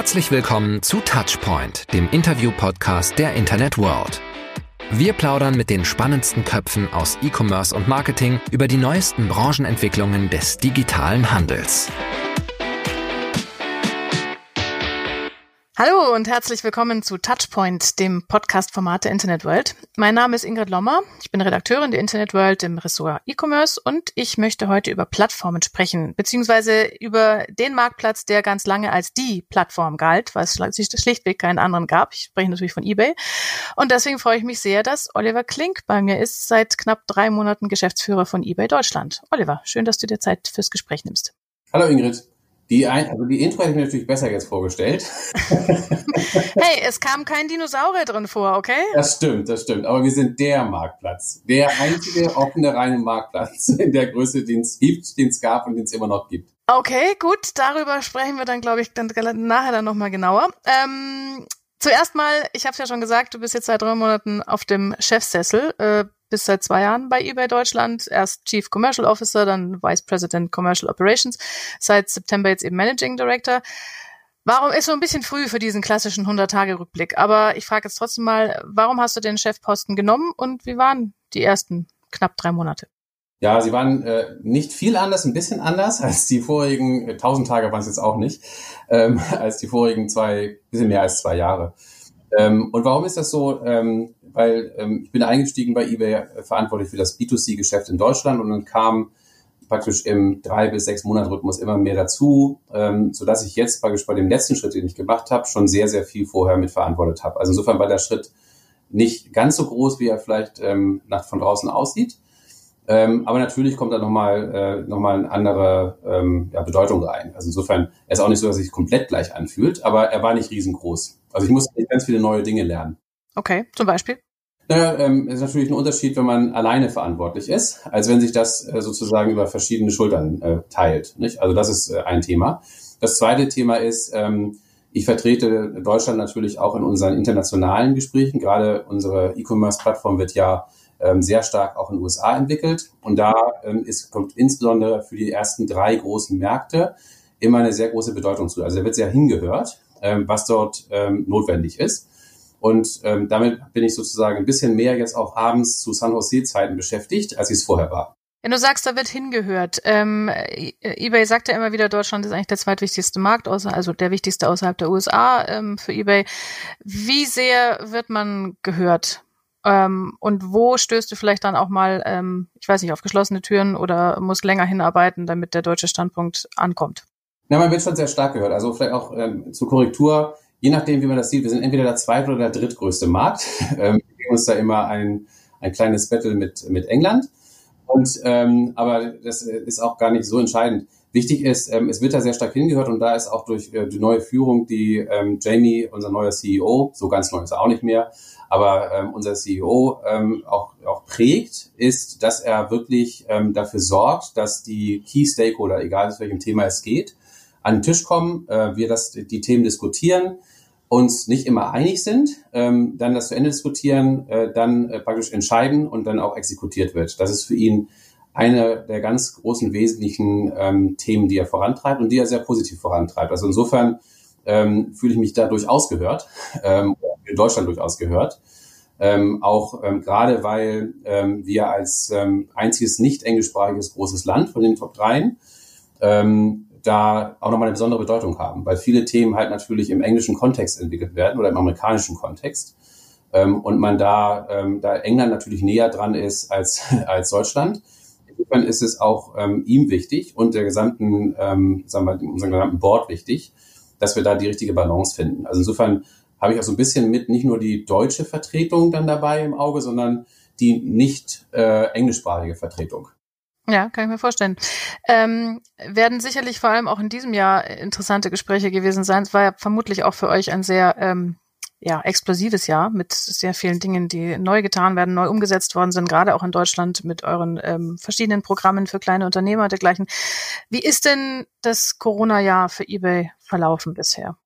Herzlich willkommen zu Touchpoint, dem Interview-Podcast der Internet World. Wir plaudern mit den spannendsten Köpfen aus E-Commerce und Marketing über die neuesten Branchenentwicklungen des digitalen Handels. Hallo und herzlich willkommen zu Touchpoint, dem Podcast-Format der Internet World. Mein Name ist Ingrid Lommer. Ich bin Redakteurin der Internet World im Ressort E-Commerce und ich möchte heute über Plattformen sprechen, beziehungsweise über den Marktplatz, der ganz lange als die Plattform galt, weil es schlichtweg keinen anderen gab. Ich spreche natürlich von eBay. Und deswegen freue ich mich sehr, dass Oliver Klink bei mir ist, seit knapp drei Monaten Geschäftsführer von eBay Deutschland. Oliver, schön, dass du dir Zeit fürs Gespräch nimmst. Hallo Ingrid. Die, ein, also die Intro hätte ich mir natürlich besser jetzt vorgestellt. hey, es kam kein Dinosaurier drin vor, okay? Das stimmt, das stimmt. Aber wir sind der Marktplatz. Der einzige offene reine Marktplatz in der Größe, den es gibt, den es gab und den es immer noch gibt. Okay, gut. Darüber sprechen wir dann, glaube ich, dann nachher dann nochmal genauer. Ähm, zuerst mal, ich habe es ja schon gesagt, du bist jetzt seit drei Monaten auf dem Chefsessel. Äh, bis seit zwei Jahren bei eBay Deutschland. Erst Chief Commercial Officer, dann Vice President Commercial Operations. Seit September jetzt eben Managing Director. Warum ist so ein bisschen früh für diesen klassischen 100-Tage-Rückblick? Aber ich frage jetzt trotzdem mal, warum hast du den Chefposten genommen und wie waren die ersten knapp drei Monate? Ja, sie waren äh, nicht viel anders, ein bisschen anders als die vorigen, äh, 1000 Tage waren es jetzt auch nicht, ähm, als die vorigen zwei, bisschen mehr als zwei Jahre. Ähm, und warum ist das so? Ähm, weil ähm, ich bin eingestiegen bei eBay äh, verantwortlich für das B2C-Geschäft in Deutschland und dann kam praktisch im drei bis sechs Monat Rhythmus immer mehr dazu, ähm, so dass ich jetzt praktisch bei dem letzten Schritt, den ich gemacht habe, schon sehr sehr viel vorher mit verantwortet habe. Also insofern war der Schritt nicht ganz so groß, wie er vielleicht ähm, nach von draußen aussieht. Ähm, aber natürlich kommt da nochmal äh, noch eine andere ähm, ja, Bedeutung rein. Also insofern, er ist auch nicht so, dass er sich komplett gleich anfühlt, aber er war nicht riesengroß. Also ich musste ganz viele neue Dinge lernen. Okay, zum Beispiel? Naja, ähm, ist natürlich ein Unterschied, wenn man alleine verantwortlich ist, als wenn sich das äh, sozusagen über verschiedene Schultern äh, teilt. Nicht? Also das ist äh, ein Thema. Das zweite Thema ist, ähm, ich vertrete Deutschland natürlich auch in unseren internationalen Gesprächen. Gerade unsere E-Commerce-Plattform wird ja ähm, sehr stark auch in den USA entwickelt. Und da ähm, ist, kommt insbesondere für die ersten drei großen Märkte immer eine sehr große Bedeutung zu. Also da wird sehr hingehört, ähm, was dort ähm, notwendig ist. Und ähm, damit bin ich sozusagen ein bisschen mehr jetzt auch abends zu San Jose-Zeiten beschäftigt, als ich es vorher war. Wenn du sagst, da wird hingehört. Ähm, eBay sagt ja immer wieder, Deutschland ist eigentlich der zweitwichtigste Markt, außer, also der wichtigste außerhalb der USA ähm, für eBay. Wie sehr wird man gehört? Ähm, und wo stößt du vielleicht dann auch mal, ähm, ich weiß nicht, auf geschlossene Türen oder musst länger hinarbeiten, damit der deutsche Standpunkt ankommt? Ja, man wird schon sehr stark gehört. Also vielleicht auch ähm, zur Korrektur je nachdem, wie man das sieht, wir sind entweder der zweite oder der drittgrößte Markt. Ähm, wir geben uns da immer ein, ein kleines Battle mit, mit England. Und ähm, aber das ist auch gar nicht so entscheidend. Wichtig ist, ähm, es wird da sehr stark hingehört und da ist auch durch äh, die neue Führung, die ähm, Jamie, unser neuer CEO, so ganz neu ist er auch nicht mehr, aber ähm, unser CEO ähm, auch, auch prägt, ist, dass er wirklich ähm, dafür sorgt, dass die Key Stakeholder, egal aus welchem Thema es geht, an den Tisch kommen, äh, wir das, die Themen diskutieren, uns nicht immer einig sind, ähm, dann das zu Ende diskutieren, äh, dann äh, praktisch entscheiden und dann auch exekutiert wird. Das ist für ihn eine der ganz großen wesentlichen ähm, Themen, die er vorantreibt und die er sehr positiv vorantreibt. Also insofern ähm, fühle ich mich da durchaus gehört, ähm, in Deutschland durchaus gehört. Ähm, auch ähm, gerade weil ähm, wir als ähm, einziges nicht englischsprachiges großes Land von den Top 3 ähm, da auch nochmal eine besondere Bedeutung haben, weil viele Themen halt natürlich im englischen Kontext entwickelt werden oder im amerikanischen Kontext. Ähm, und man da, ähm, da England natürlich näher dran ist als, als Deutschland. Insofern ist es auch ähm, ihm wichtig und der gesamten, ähm, sagen wir, unserem gesamten Board wichtig, dass wir da die richtige Balance finden. Also insofern habe ich auch so ein bisschen mit nicht nur die deutsche Vertretung dann dabei im Auge, sondern die nicht äh, englischsprachige Vertretung. Ja, kann ich mir vorstellen. Ähm, werden sicherlich vor allem auch in diesem Jahr interessante Gespräche gewesen sein. Es war ja vermutlich auch für euch ein sehr ähm, ja, explosives Jahr mit sehr vielen Dingen, die neu getan werden, neu umgesetzt worden sind, gerade auch in Deutschland mit euren ähm, verschiedenen Programmen für kleine Unternehmer und dergleichen. Wie ist denn das Corona-Jahr für eBay verlaufen bisher?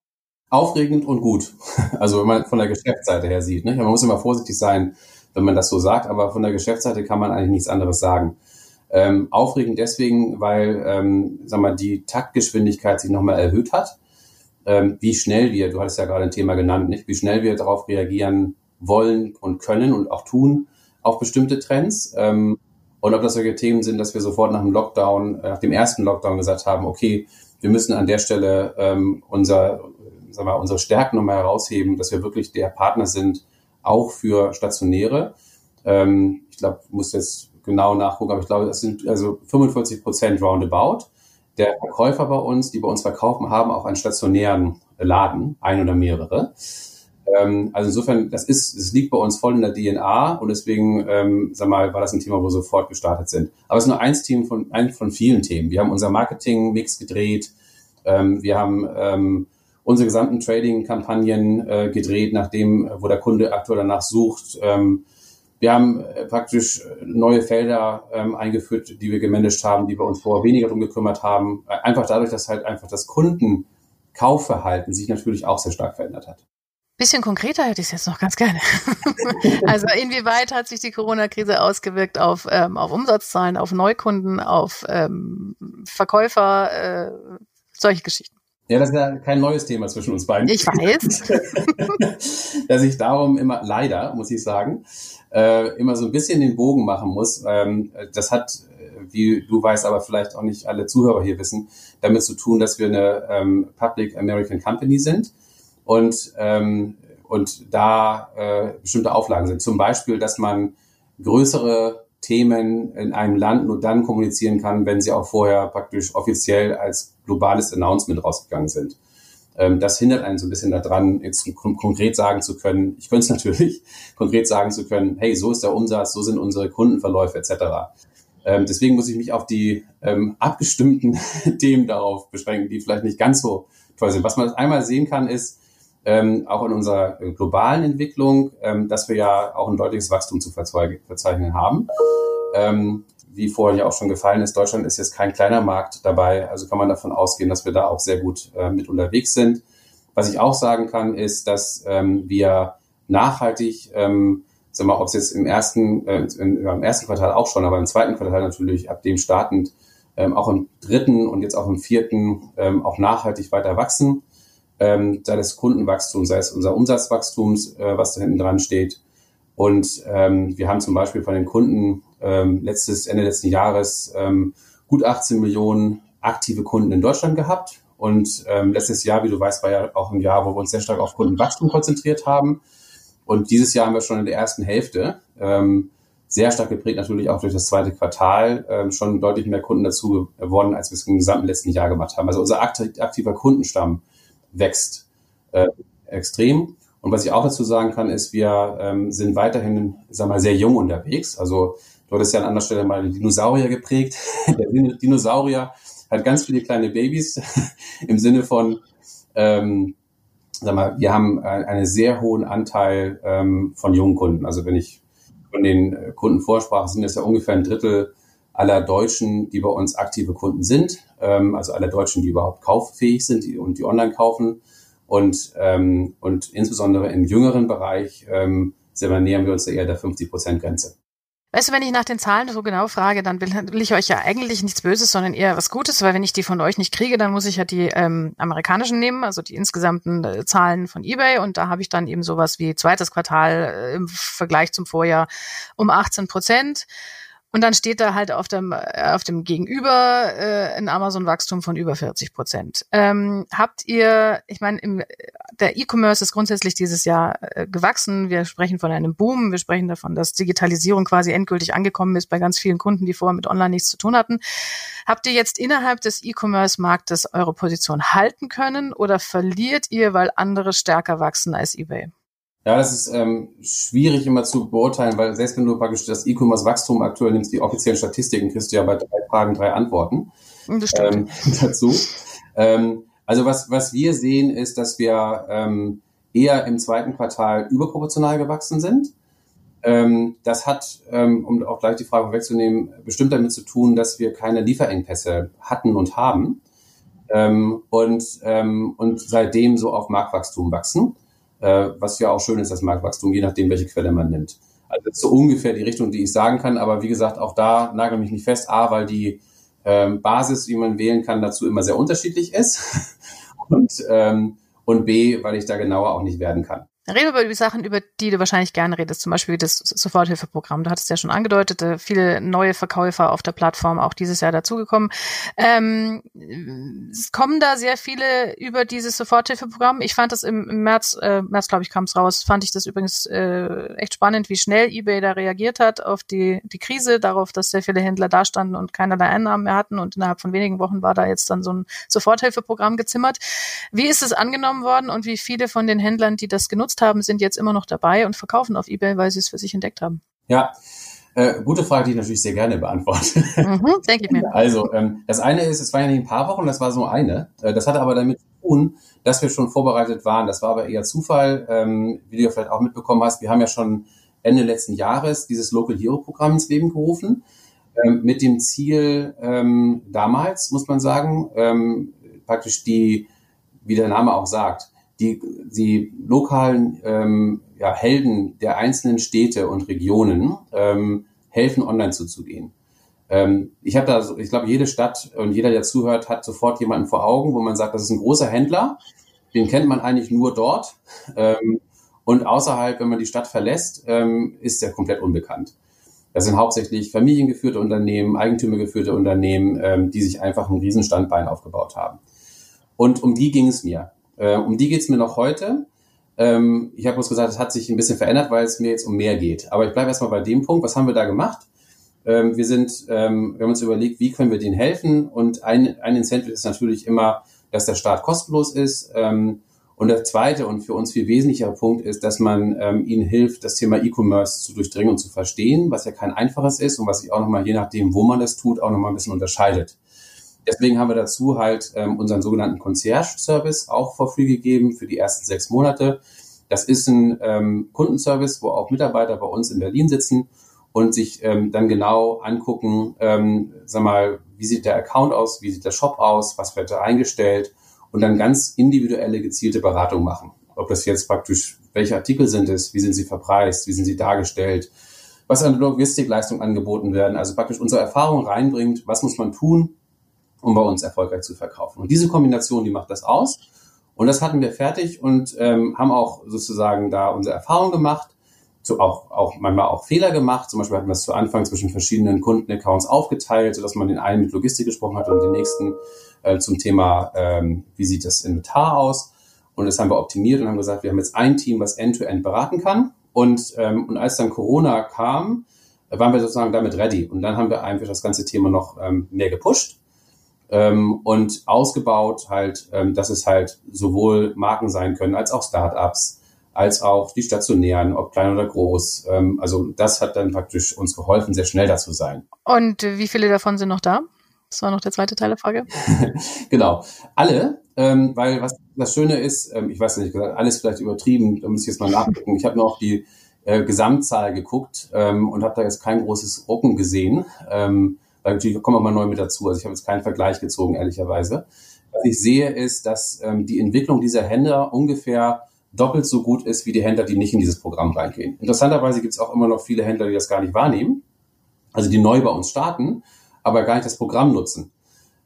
Aufregend und gut. Also wenn man von der Geschäftsseite her sieht. Ne? Man muss immer vorsichtig sein, wenn man das so sagt, aber von der Geschäftsseite kann man eigentlich nichts anderes sagen. Ähm, aufregend deswegen, weil ähm, sag mal, die Taktgeschwindigkeit sich nochmal erhöht hat. ähm, wie schnell wir, du hattest ja gerade ein Thema genannt, nicht, wie schnell wir darauf reagieren wollen und können und auch tun auf bestimmte Trends. Ähm, und ob das solche Themen sind, dass wir sofort nach dem Lockdown, äh, nach dem ersten Lockdown gesagt haben, okay, wir müssen an der Stelle ähm, unser, sagen wir, unsere Stärken nochmal herausheben, dass wir wirklich der Partner sind, auch für Stationäre. Ähm, ich glaube, muss jetzt genau nachgucken, aber ich glaube, das sind also 45 Prozent roundabout der Verkäufer bei uns, die bei uns verkaufen, haben auch einen stationären Laden, ein oder mehrere. Ähm, also insofern, das ist, es liegt bei uns voll in der DNA und deswegen, ähm, sag mal, war das ein Thema, wo wir sofort gestartet sind. Aber es ist nur eins Team von, ein von vielen Themen. Wir haben unser Marketing-Mix gedreht. Ähm, wir haben ähm, unsere gesamten Trading-Kampagnen äh, gedreht, nachdem, wo der Kunde aktuell danach sucht. Ähm, wir haben äh, praktisch neue Felder ähm, eingeführt, die wir gemanagt haben, die wir uns vorher weniger darum gekümmert haben. Äh, einfach dadurch, dass halt einfach das Kundenkaufverhalten sich natürlich auch sehr stark verändert hat. Bisschen konkreter hätte ich es jetzt noch ganz gerne. also inwieweit hat sich die Corona-Krise ausgewirkt auf, ähm, auf Umsatzzahlen, auf Neukunden, auf ähm, Verkäufer, äh, solche Geschichten? Ja, das ist ja kein neues Thema zwischen uns beiden. Ich weiß. dass ich darum immer, leider, muss ich sagen, äh, immer so ein bisschen den Bogen machen muss. Ähm, das hat, wie du weißt, aber vielleicht auch nicht alle Zuhörer hier wissen, damit zu tun, dass wir eine ähm, Public American Company sind und, ähm, und da äh, bestimmte Auflagen sind. Zum Beispiel, dass man größere Themen in einem Land nur dann kommunizieren kann, wenn sie auch vorher praktisch offiziell als globales Announcement rausgegangen sind. Ähm, das hindert einen so ein bisschen daran, jetzt konkret sagen zu können, ich könnte es natürlich, konkret sagen zu können, hey, so ist der Umsatz, so sind unsere Kundenverläufe etc. Ähm, deswegen muss ich mich auf die ähm, abgestimmten Themen darauf beschränken, die vielleicht nicht ganz so toll sind. Was man einmal sehen kann, ist, ähm, auch in unserer globalen Entwicklung, ähm, dass wir ja auch ein deutliches Wachstum zu verzeichnen haben. Wie vorhin ja auch schon gefallen ist, Deutschland ist jetzt kein kleiner Markt dabei, also kann man davon ausgehen, dass wir da auch sehr gut äh, mit unterwegs sind. Was ich auch sagen kann, ist, dass ähm, wir nachhaltig, ähm, sag mal, ob es jetzt im ersten, äh, in, im ersten Quartal auch schon, aber im zweiten Quartal natürlich ab dem startend, ähm, auch im dritten und jetzt auch im vierten ähm, auch nachhaltig weiter wachsen, ähm, sei es Kundenwachstum, sei es unser Umsatzwachstums, äh, was da hinten dran steht. Und ähm, wir haben zum Beispiel von den Kunden ähm, letztes, Ende letzten Jahres ähm, gut 18 Millionen aktive Kunden in Deutschland gehabt. Und ähm, letztes Jahr, wie du weißt, war ja auch ein Jahr, wo wir uns sehr stark auf Kundenwachstum konzentriert haben. Und dieses Jahr haben wir schon in der ersten Hälfte, ähm, sehr stark geprägt natürlich auch durch das zweite Quartal, ähm, schon deutlich mehr Kunden dazu gewonnen, als wir es im gesamten letzten Jahr gemacht haben. Also unser aktiver Kundenstamm wächst äh, extrem. Und was ich auch dazu sagen kann, ist, wir ähm, sind weiterhin, sag mal, sehr jung unterwegs. Also Du hattest ja an anderer Stelle mal den Dinosaurier geprägt. Der Dinosaurier hat ganz viele kleine Babys im Sinne von, ähm, sag mal, wir haben einen sehr hohen Anteil ähm, von jungen Kunden. Also wenn ich von den Kunden vorsprach, sind das ja ungefähr ein Drittel aller Deutschen, die bei uns aktive Kunden sind. Ähm, also aller Deutschen, die überhaupt kauffähig sind und die online kaufen. Und, ähm, und insbesondere im jüngeren Bereich ähm, nähern wir uns eher der 50-Prozent-Grenze. Weißt du, wenn ich nach den Zahlen so genau frage, dann will, will, ich euch ja eigentlich nichts Böses, sondern eher was Gutes, weil wenn ich die von euch nicht kriege, dann muss ich ja die ähm, amerikanischen nehmen, also die insgesamten äh, Zahlen von eBay und da habe ich dann eben sowas wie zweites Quartal äh, im Vergleich zum Vorjahr um 18 Prozent. Und dann steht da halt auf dem, äh, auf dem Gegenüber äh, ein Amazon-Wachstum von über 40 Prozent. Ähm, habt ihr, ich meine, im, der E-Commerce ist grundsätzlich dieses Jahr äh, gewachsen. Wir sprechen von einem Boom. Wir sprechen davon, dass Digitalisierung quasi endgültig angekommen ist bei ganz vielen Kunden, die vorher mit Online nichts zu tun hatten. Habt ihr jetzt innerhalb des E-Commerce-Marktes eure Position halten können oder verliert ihr, weil andere stärker wachsen als eBay? Ja, das ist ähm, schwierig immer zu beurteilen, weil selbst wenn du praktisch das E-Commerce-Wachstum aktuell nimmst, die offiziellen Statistiken, kriegst du ja bei drei Fragen drei Antworten ähm, dazu. Ähm, also was, was wir sehen, ist, dass wir ähm, eher im zweiten Quartal überproportional gewachsen sind. Ähm, das hat, ähm, um auch gleich die Frage wegzunehmen, bestimmt damit zu tun, dass wir keine Lieferengpässe hatten und haben ähm, und, ähm, und seitdem so auf Marktwachstum wachsen äh, was ja auch schön ist, das Marktwachstum, je nachdem, welche Quelle man nimmt. Also das ist so ungefähr die Richtung, die ich sagen kann, aber wie gesagt, auch da nagel mich nicht fest, A, weil die ähm, Basis, wie man wählen kann, dazu immer sehr unterschiedlich ist und, ähm, und B, weil ich da genauer auch nicht werden kann. Dann reden wir über die Sachen, über die du wahrscheinlich gerne redest, zum Beispiel das Soforthilfeprogramm. Du hattest ja schon angedeutet, äh, viele neue Verkäufer auf der Plattform auch dieses Jahr dazugekommen. Ähm, es kommen da sehr viele über dieses Soforthilfeprogramm. Ich fand das im, März, äh, März glaube ich, kam es raus, fand ich das übrigens äh, echt spannend, wie schnell eBay da reagiert hat auf die, die Krise, darauf, dass sehr viele Händler dastanden und keinerlei Einnahmen mehr hatten und innerhalb von wenigen Wochen war da jetzt dann so ein Soforthilfeprogramm gezimmert. Wie ist es angenommen worden und wie viele von den Händlern, die das genutzt genutzt haben, sind jetzt immer noch dabei und verkaufen auf eBay, weil sie es für sich entdeckt haben? Ja, äh, gute Frage, die ich natürlich sehr gerne beantworte. Mhm, denke ich mir. Also, ähm, das eine ist, es war ja nicht ein paar Wochen, das war so eine. Äh, das hatte aber damit zu tun, dass wir schon vorbereitet waren. Das war aber eher Zufall, ähm, wie du ja vielleicht auch mitbekommen hast. Wir haben ja schon Ende letzten Jahres dieses Local Hero Programm ins Leben gerufen. Ähm, mit dem Ziel, ähm, damals, muss man sagen, ähm, praktisch die, wie der Name auch sagt, die, die lokalen ähm, ja, Helden der einzelnen Städte und Regionen ähm, helfen, online zuzugehen. Ähm, ich habe da, so, ich glaube, jede Stadt und jeder, der zuhört, hat sofort jemanden vor Augen, wo man sagt, das ist ein großer Händler, den kennt man eigentlich nur dort. Ähm, und außerhalb, wenn man die Stadt verlässt, ähm, ist er komplett unbekannt. Das sind hauptsächlich familiengeführte Unternehmen, eigentümergeführte Unternehmen, ähm, die sich einfach ein Riesenstandbein aufgebaut haben. Und um die ging es mir. Äh, um die geht's mir noch heute. Ähm, ich habe uns gesagt, es hat sich ein bisschen verändert, weil es mir jetzt um mehr geht. Aber ich bleibe erstmal bei dem Punkt. Was haben wir da gemacht? Ähm, wir sind, ähm, wir haben uns überlegt, wie können wir denen helfen? Und ein, ein Incentive ist natürlich immer, dass der Start kostenlos ist. Ähm, und der zweite und für uns viel wesentlicher Punkt ist, dass man ähm, ihnen hilft, das Thema E-Commerce zu durchdringen und zu verstehen, was ja kein einfaches ist und was sich auch nochmal, je nachdem, wo man das tut, auch nochmal ein bisschen unterscheidet. Deswegen haben wir dazu halt ähm, unseren sogenannten Concierge-Service auch vor free gegeben für die ersten sechs Monate. Das ist ein ähm, Kundenservice, wo auch Mitarbeiter bei uns in Berlin sitzen und sich ähm, dann genau angucken, ähm, sag mal, wie sieht der Account aus, wie sieht der Shop aus, was wird da eingestellt und dann ganz individuelle gezielte Beratung machen. Ob das jetzt praktisch, welche Artikel sind es, wie sind sie verpreist, wie sind sie dargestellt, was an Logistikleistung angeboten werden, also praktisch unsere Erfahrung reinbringt, was muss man tun, um bei uns erfolgreich zu verkaufen. Und diese Kombination, die macht das aus. Und das hatten wir fertig und ähm, haben auch sozusagen da unsere Erfahrung gemacht, so auch, auch manchmal auch Fehler gemacht. Zum Beispiel hatten wir es zu Anfang zwischen verschiedenen Kundenaccounts aufgeteilt, sodass man den einen mit Logistik gesprochen hat und den nächsten äh, zum Thema, ähm, wie sieht das Inventar aus. Und das haben wir optimiert und haben gesagt, wir haben jetzt ein Team, was end-to-end -End beraten kann. Und, ähm, und als dann Corona kam, waren wir sozusagen damit ready. Und dann haben wir einfach das ganze Thema noch ähm, mehr gepusht ähm, und ausgebaut halt, ähm, dass es halt sowohl Marken sein können als auch Startups, als auch die stationären, ob klein oder groß. Ähm, also das hat dann praktisch uns geholfen, sehr schnell da zu sein. Und wie viele davon sind noch da? Das war noch der zweite Teil der Frage. genau, alle, ähm, weil was das Schöne ist, ähm, ich weiß nicht, alles vielleicht übertrieben, da muss ich jetzt mal nachgucken. Ich habe noch die äh, Gesamtzahl geguckt ähm, und habe da jetzt kein großes Rucken gesehen. Ähm, weil natürlich kommen mal neu mit dazu. Also ich habe jetzt keinen Vergleich gezogen, ehrlicherweise. Was ich sehe, ist, dass ähm, die Entwicklung dieser Händler ungefähr doppelt so gut ist wie die Händler, die nicht in dieses Programm reingehen. Interessanterweise gibt es auch immer noch viele Händler, die das gar nicht wahrnehmen, also die neu bei uns starten, aber gar nicht das Programm nutzen.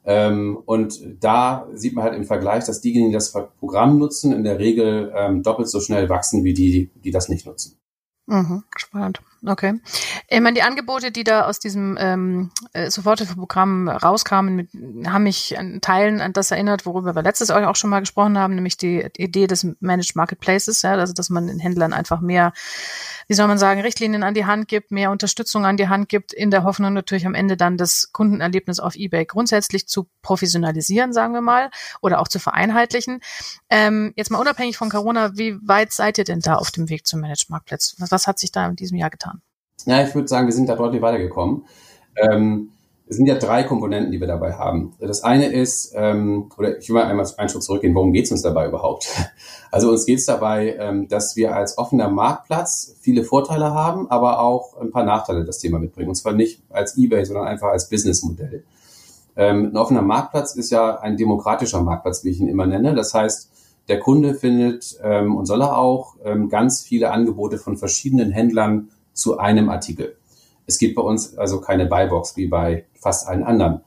Ähm, und da sieht man halt im Vergleich, dass diejenigen, die das Programm nutzen, in der Regel ähm, doppelt so schnell wachsen wie die, die das nicht nutzen. Mhm, spannend. Okay. Ich meine, die Angebote, die da aus diesem ähm, äh, Soforthilfeprogramm rauskamen, mit, haben mich an Teilen an das erinnert, worüber wir letztes Jahr auch schon mal gesprochen haben, nämlich die Idee des Managed Marketplaces, ja, also dass man den Händlern einfach mehr wie soll man sagen, Richtlinien an die Hand gibt, mehr Unterstützung an die Hand gibt, in der Hoffnung natürlich am Ende dann das Kundenerlebnis auf eBay grundsätzlich zu professionalisieren, sagen wir mal, oder auch zu vereinheitlichen. Ähm, jetzt mal unabhängig von Corona, wie weit seid ihr denn da auf dem Weg zum Managed Marktplatz? Was, was hat sich da in diesem Jahr getan? Ja, ich würde sagen, wir sind da deutlich weitergekommen. Ähm, es sind ja drei Komponenten, die wir dabei haben. Das eine ist, ähm, oder ich will mal einmal einen Schritt zurückgehen, worum geht es uns dabei überhaupt? Also uns geht es dabei, ähm, dass wir als offener Marktplatz viele Vorteile haben, aber auch ein paar Nachteile das Thema mitbringen. Und zwar nicht als eBay, sondern einfach als Businessmodell. Ähm, ein offener Marktplatz ist ja ein demokratischer Marktplatz, wie ich ihn immer nenne. Das heißt, der Kunde findet ähm, und soll er auch ähm, ganz viele Angebote von verschiedenen Händlern zu einem Artikel. Es gibt bei uns also keine Buybox wie bei fast allen anderen.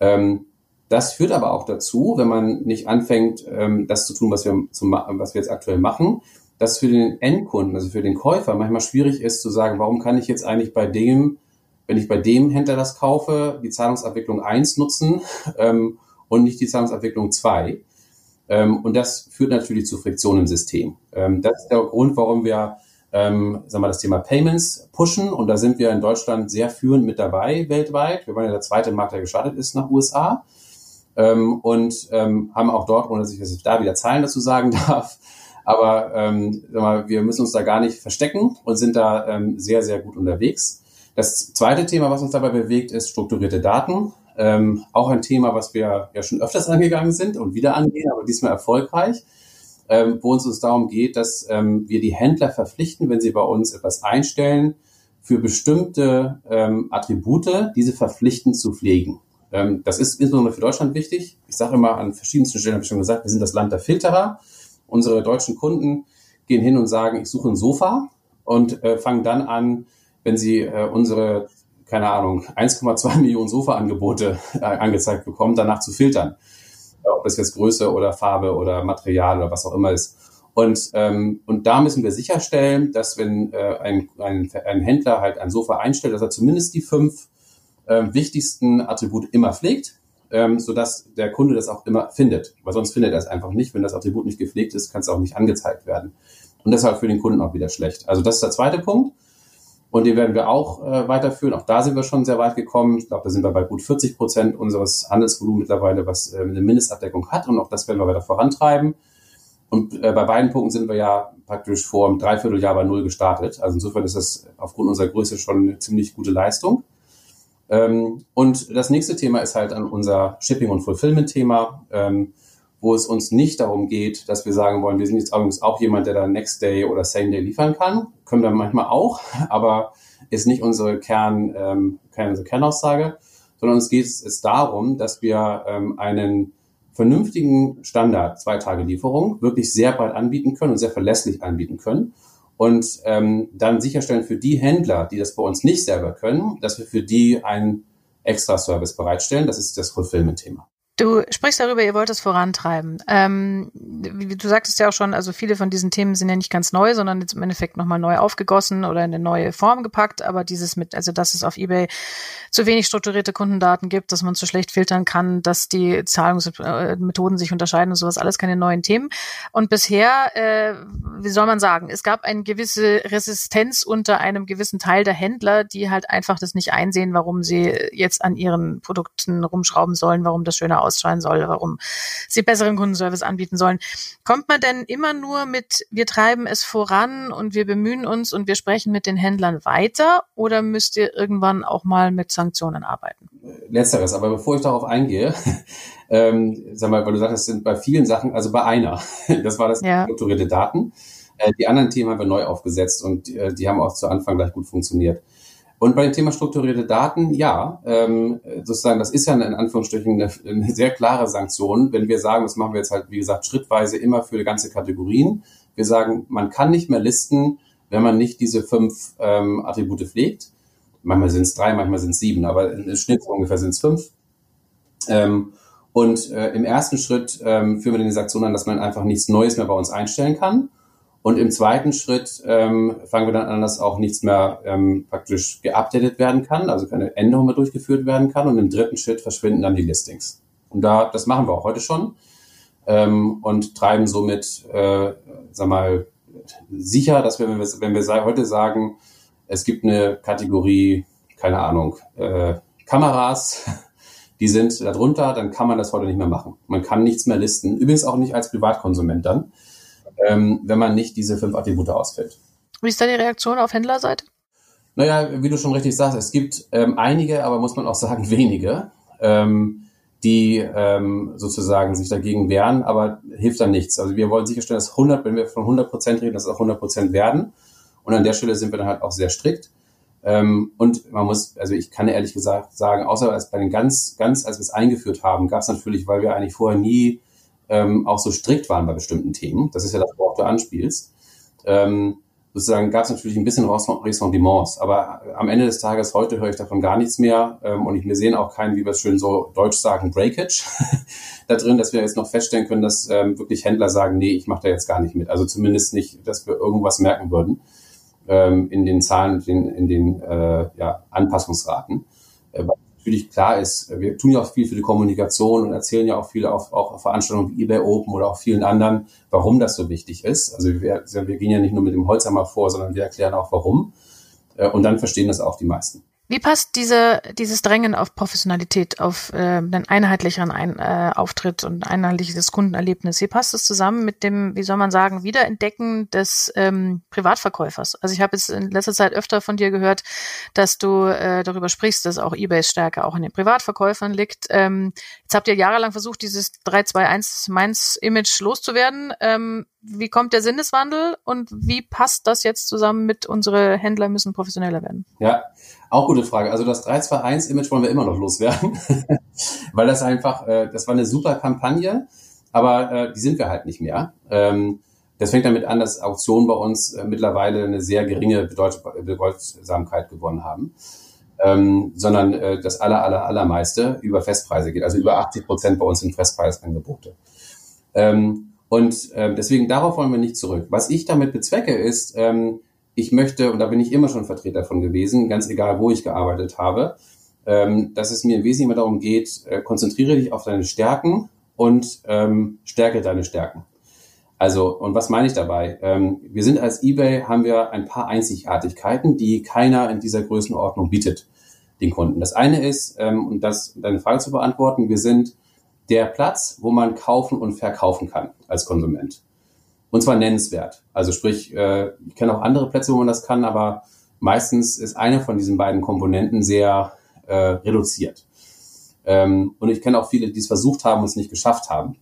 Ähm, Das führt aber auch dazu, wenn man nicht anfängt, ähm, das zu tun, was wir, zum, was wir jetzt aktuell machen, dass für den Endkunden, also für den Käufer, manchmal schwierig ist zu sagen, warum kann ich jetzt eigentlich bei dem, wenn ich bei dem Händler das kaufe, die Zahlungsabwicklung 1 nutzen ähm, und nicht die Zahlungsabwicklung 2. Ähm, und das führt natürlich zu Friktion im System. Ähm, das ist der Grund, warum wir ähm, sagen wir, das Thema Payments pushen. Und da sind wir in Deutschland sehr führend mit dabei weltweit. Wir waren ja der zweite Markt, der gestartet ist nach USA. Ähm, und ähm, haben auch dort, ohne dass ich da wieder Zahlen dazu sagen darf, aber ähm, sag mal, wir müssen uns da gar nicht verstecken und sind da ähm, sehr, sehr gut unterwegs. Das zweite Thema, was uns dabei bewegt, ist strukturierte Daten. Ähm, auch ein Thema, was wir ja schon öfters angegangen sind und wieder angehen, aber diesmal erfolgreich, ähm, wo uns es darum geht, dass ähm, wir die Händler verpflichten, wenn sie bei uns etwas einstellen, für bestimmte ähm, Attribute diese verpflichtend zu pflegen. Ähm, das ist insbesondere für Deutschland wichtig. Ich sage immer an verschiedensten Stellen, habe ich schon gesagt, wir sind das Land der Filterer. Unsere deutschen Kunden gehen hin und sagen, ich suche ein Sofa und äh, fangen dann an, wenn sie äh, unsere, keine Ahnung, 1,2 Millionen Sofa-Angebote äh, angezeigt bekommen, danach zu filtern. Ob das jetzt Größe oder Farbe oder Material oder was auch immer ist. Und, ähm, und da müssen wir sicherstellen, dass wenn äh, ein, ein, ein Händler halt ein Sofa einstellt, dass er zumindest die fünf äh, wichtigsten Attribute immer pflegt, ähm, sodass der Kunde das auch immer findet. Weil sonst findet er es einfach nicht. Wenn das Attribut nicht gepflegt ist, kann es auch nicht angezeigt werden. Und halt für den Kunden auch wieder schlecht. Also das ist der zweite Punkt. Und den werden wir auch äh, weiterführen. Auch da sind wir schon sehr weit gekommen. Ich glaube, da sind wir bei gut 40 Prozent unseres Handelsvolumens mittlerweile, was äh, eine Mindestabdeckung hat. Und auch das werden wir weiter vorantreiben. Und äh, bei beiden Punkten sind wir ja praktisch vor einem Dreivierteljahr bei Null gestartet. Also insofern ist das aufgrund unserer Größe schon eine ziemlich gute Leistung. Ähm, und das nächste Thema ist halt an unser Shipping- und Fulfillment-Thema, ähm, wo es uns nicht darum geht, dass wir sagen wollen, wir sind jetzt übrigens auch jemand, der da Next Day oder Same Day liefern kann. Können wir manchmal auch, aber ist nicht unsere Kern, ähm, unsere Kernaussage, sondern uns geht es darum, dass wir ähm, einen vernünftigen Standard, zwei Tage Lieferung, wirklich sehr breit anbieten können und sehr verlässlich anbieten können und ähm, dann sicherstellen für die Händler, die das bei uns nicht selber können, dass wir für die einen Extra-Service bereitstellen. Das ist das Fulfillment-Thema. Du sprichst darüber, ihr wollt es vorantreiben. Ähm, du sagtest ja auch schon, also viele von diesen Themen sind ja nicht ganz neu, sondern jetzt im Endeffekt nochmal neu aufgegossen oder in eine neue Form gepackt. Aber dieses mit, also dass es auf eBay zu wenig strukturierte Kundendaten gibt, dass man zu schlecht filtern kann, dass die Zahlungsmethoden sich unterscheiden und sowas, alles keine neuen Themen. Und bisher, äh, wie soll man sagen, es gab eine gewisse Resistenz unter einem gewissen Teil der Händler, die halt einfach das nicht einsehen, warum sie jetzt an ihren Produkten rumschrauben sollen, warum das schöner ausstrahlen soll, warum sie besseren Kundenservice anbieten sollen. Kommt man denn immer nur mit, wir treiben es voran und wir bemühen uns und wir sprechen mit den Händlern weiter oder müsst ihr irgendwann auch mal mit Sanktionen arbeiten? Letzteres, aber bevor ich darauf eingehe, ähm, sag mal, weil du sagst, es sind bei vielen Sachen, also bei einer, das war das ja. strukturierte Daten. Äh, die anderen Themen haben wir neu aufgesetzt und äh, die haben auch zu Anfang gleich gut funktioniert. Und bei dem Thema strukturierte Daten, ja, ähm, sozusagen, das ist ja in Anführungsstrichen eine, eine, sehr klare Sanktion, wenn wir sagen, das machen wir jetzt halt, wie gesagt, schrittweise immer für ganze Kategorien. Wir sagen, man kann nicht mehr listen, wenn man nicht diese fünf ähm, Attribute pflegt. Manchmal sind es drei, manchmal sind es sieben, aber im Schnitt ungefähr sind es fünf. Ähm, und äh, im ersten Schritt ähm, führen wir die Sanktion an, dass man einfach nichts Neues mehr bei uns einstellen kann. Und im zweiten Schritt ähm, fangen wir dann an, dass auch nichts mehr ähm, praktisch geupdatet werden kann, also keine Änderung mehr durchgeführt werden kann. Und im dritten Schritt verschwinden dann die Listings. Und da, das machen wir auch heute schon ähm, und treiben somit, äh, sag mal, sicher, dass wir, wenn wir, wenn wir heute sagen, es gibt eine Kategorie, keine Ahnung, äh, Kameras, die sind darunter, dann kann man das heute nicht mehr machen. Man kann nichts mehr listen. Übrigens auch nicht als Privatkonsument dann ähm, wenn man nicht diese fünf Attribute ausfällt. Wie ist da die Reaktion auf Händlerseite? Naja, wie du schon richtig sagst, es gibt ähm, einige, aber muss man auch sagen wenige, ähm, die ähm, sozusagen sich dagegen wehren, aber hilft dann nichts. Also wir wollen sicherstellen, dass 100, wenn wir von 100 Prozent reden, dass es auch 100 Prozent werden. Und an der Stelle sind wir dann halt auch sehr strikt. Ähm, und man muss, also ich kann ehrlich gesagt sagen, außer als bei den ganz, ganz, als wir es eingeführt haben, gab es natürlich, weil wir eigentlich vorher nie ähm, auch so strikt waren bei bestimmten Themen. Das ist ja das, worauf du anspielst. Ähm, sozusagen gab es natürlich ein bisschen Ressentiments, aber am Ende des Tages, heute höre ich davon gar nichts mehr ähm, und ich, wir sehen auch keinen, wie wir es schön so deutsch sagen, Breakage da drin, dass wir jetzt noch feststellen können, dass ähm, wirklich Händler sagen, nee, ich mache da jetzt gar nicht mit. Also zumindest nicht, dass wir irgendwas merken würden ähm, in den Zahlen, in, in den äh, ja, Anpassungsraten. Äh, natürlich klar ist, wir tun ja auch viel für die Kommunikation und erzählen ja auch viel auf, auch auf Veranstaltungen wie eBay Open oder auch vielen anderen, warum das so wichtig ist. Also wir, wir gehen ja nicht nur mit dem Holzhammer vor, sondern wir erklären auch warum. Äh, und dann verstehen das auch die meisten. Wie passt diese, dieses Drängen auf Professionalität, auf äh, einen einheitlicheren ein, äh, Auftritt und ein einheitliches Kundenerlebnis? Wie passt das zusammen mit dem, wie soll man sagen, Wiederentdecken des ähm, Privatverkäufers? Also ich habe jetzt in letzter Zeit öfter von dir gehört, dass du äh, darüber sprichst, dass auch eBays Stärke auch in den Privatverkäufern liegt. Ähm, jetzt habt ihr jahrelang versucht, dieses 321 Mainz Image loszuwerden. Ähm, wie kommt der Sinneswandel und wie passt das jetzt zusammen mit unsere Händler müssen professioneller werden? Ja, auch gute Frage. Also das 321-Image wollen wir immer noch loswerden, weil das einfach, äh, das war eine super Kampagne, aber äh, die sind wir halt nicht mehr. Ähm, das fängt damit an, dass Auktionen bei uns äh, mittlerweile eine sehr geringe Bedeut Bedeutsamkeit gewonnen haben. Ähm, sondern äh, das aller, aller, allermeiste über Festpreise geht. Also über 80 Prozent bei uns sind Festpreisangebote. Ähm, und ähm, deswegen darauf wollen wir nicht zurück. Was ich damit bezwecke, ist, ähm, ich möchte, und da bin ich immer schon Vertreter von gewesen, ganz egal, wo ich gearbeitet habe, ähm, dass es mir im Wesentlichen darum geht, äh, konzentriere dich auf deine Stärken und ähm, stärke deine Stärken. Also, und was meine ich dabei? Ähm, wir sind als eBay, haben wir ein paar Einzigartigkeiten, die keiner in dieser Größenordnung bietet den Kunden. Das eine ist, ähm, und das deine Frage zu beantworten, wir sind der Platz, wo man kaufen und verkaufen kann als Konsument. Und zwar nennenswert. Also sprich, äh, ich kenne auch andere Plätze, wo man das kann, aber meistens ist eine von diesen beiden Komponenten sehr äh, reduziert. Ähm, und ich kenne auch viele, die es versucht haben und es nicht geschafft haben.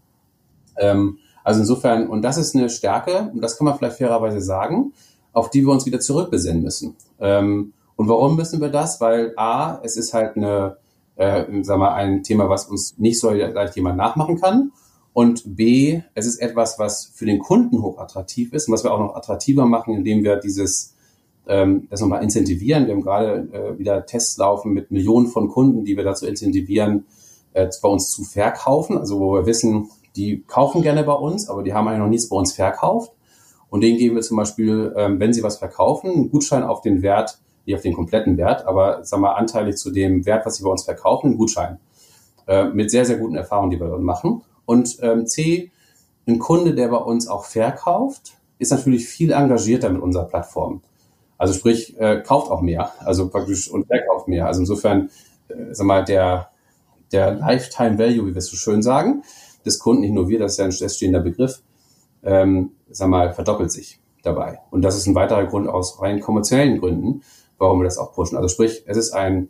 Ähm, also insofern, und das ist eine Stärke, und das kann man vielleicht fairerweise sagen, auf die wir uns wieder zurückbesinnen müssen. Ähm, und warum müssen wir das? Weil A, es ist halt eine äh, sag mal, ein Thema, was uns nicht so leicht jemand nachmachen kann. Und B, es ist etwas, was für den Kunden hoch attraktiv ist und was wir auch noch attraktiver machen, indem wir dieses, ähm, das nochmal incentivieren. Wir haben gerade äh, wieder Tests laufen mit Millionen von Kunden, die wir dazu incentivieren, äh, bei uns zu verkaufen. Also wo wir wissen, die kaufen gerne bei uns, aber die haben eigentlich noch nichts bei uns verkauft. Und denen geben wir zum Beispiel, ähm, wenn sie was verkaufen, einen Gutschein auf den Wert nicht auf den kompletten Wert, aber sagen wir anteilig zu dem Wert, was sie bei uns verkaufen, einen Gutschein. Äh, mit sehr, sehr guten Erfahrungen, die wir dort machen. Und ähm, C, ein Kunde, der bei uns auch verkauft, ist natürlich viel engagierter mit unserer Plattform. Also sprich, äh, kauft auch mehr, also praktisch und verkauft mehr. Also insofern, äh, sag mal, der, der Lifetime Value, wie wir es so schön sagen, des Kunden, nicht nur wir, das ist ja ein feststehender Begriff, ähm, sag mal, verdoppelt sich dabei. Und das ist ein weiterer Grund aus rein kommerziellen Gründen, warum wir das auch pushen. Also sprich, es ist ein,